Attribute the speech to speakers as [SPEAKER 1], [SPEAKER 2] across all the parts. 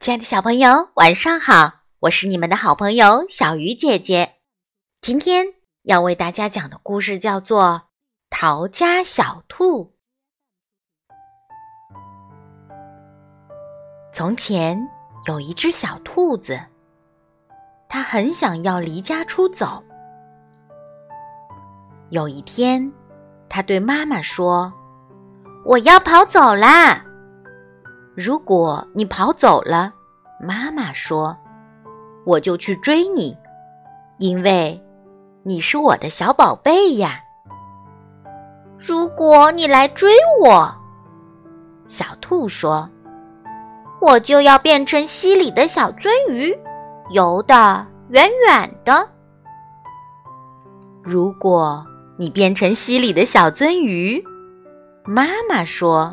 [SPEAKER 1] 亲爱的小朋友，晚上好！我是你们的好朋友小鱼姐姐。今天要为大家讲的故事叫做《逃家小兔》。从前有一只小兔子，它很想要离家出走。有一天，它对妈妈说：“我要跑走啦！”如果你跑走了，妈妈说，我就去追你，因为你是我的小宝贝呀。
[SPEAKER 2] 如果你来追我，
[SPEAKER 1] 小兔说，
[SPEAKER 2] 我就要变成溪里的小鳟鱼，游得远远的。
[SPEAKER 1] 如果你变成溪里的小鳟鱼，妈妈说。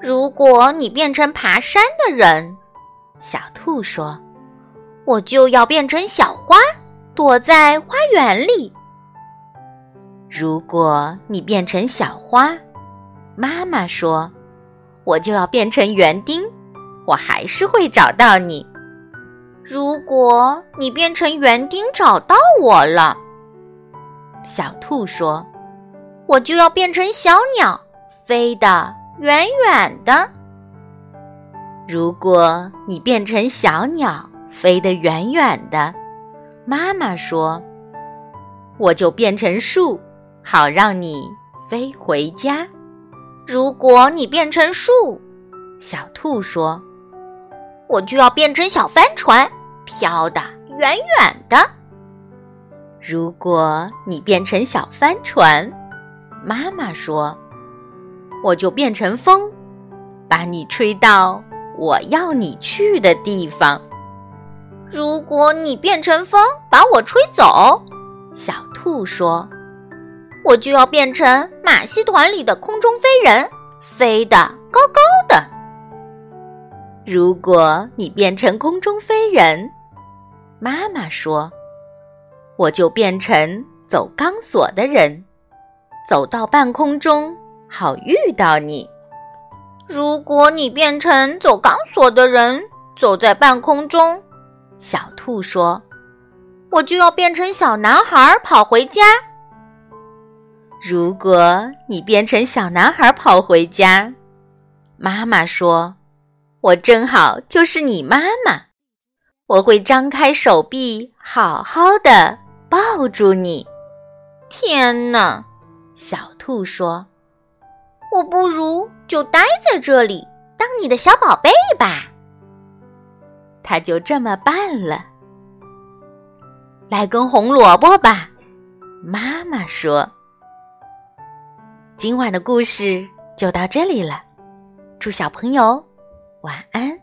[SPEAKER 2] 如果你变成爬山的人，
[SPEAKER 1] 小兔说：“
[SPEAKER 2] 我就要变成小花，躲在花园里。”
[SPEAKER 1] 如果你变成小花，妈妈说：“我就要变成园丁，我还是会找到你。”
[SPEAKER 2] 如果你变成园丁找到我了，
[SPEAKER 1] 小兔说：“
[SPEAKER 2] 我就要变成小鸟，飞的。”远远的。
[SPEAKER 1] 如果你变成小鸟，飞得远远的，妈妈说，我就变成树，好让你飞回家。
[SPEAKER 2] 如果你变成树，
[SPEAKER 1] 小兔说，
[SPEAKER 2] 我就要变成小帆船，飘得远远的。
[SPEAKER 1] 如果你变成小帆船，妈妈说。我就变成风，把你吹到我要你去的地方。
[SPEAKER 2] 如果你变成风把我吹走，
[SPEAKER 1] 小兔说，
[SPEAKER 2] 我就要变成马戏团里的空中飞人，飞得高高的。
[SPEAKER 1] 如果你变成空中飞人，妈妈说，我就变成走钢索的人，走到半空中。好遇到你。
[SPEAKER 2] 如果你变成走钢索的人，走在半空中，
[SPEAKER 1] 小兔说：“
[SPEAKER 2] 我就要变成小男孩跑回家。”
[SPEAKER 1] 如果你变成小男孩跑回家，妈妈说：“我正好就是你妈妈，我会张开手臂，好好的抱住你。”
[SPEAKER 2] 天哪！
[SPEAKER 1] 小兔说。
[SPEAKER 2] 我不如就待在这里当你的小宝贝吧。
[SPEAKER 1] 他就这么办了。来根红萝卜吧，妈妈说。今晚的故事就到这里了，祝小朋友晚安。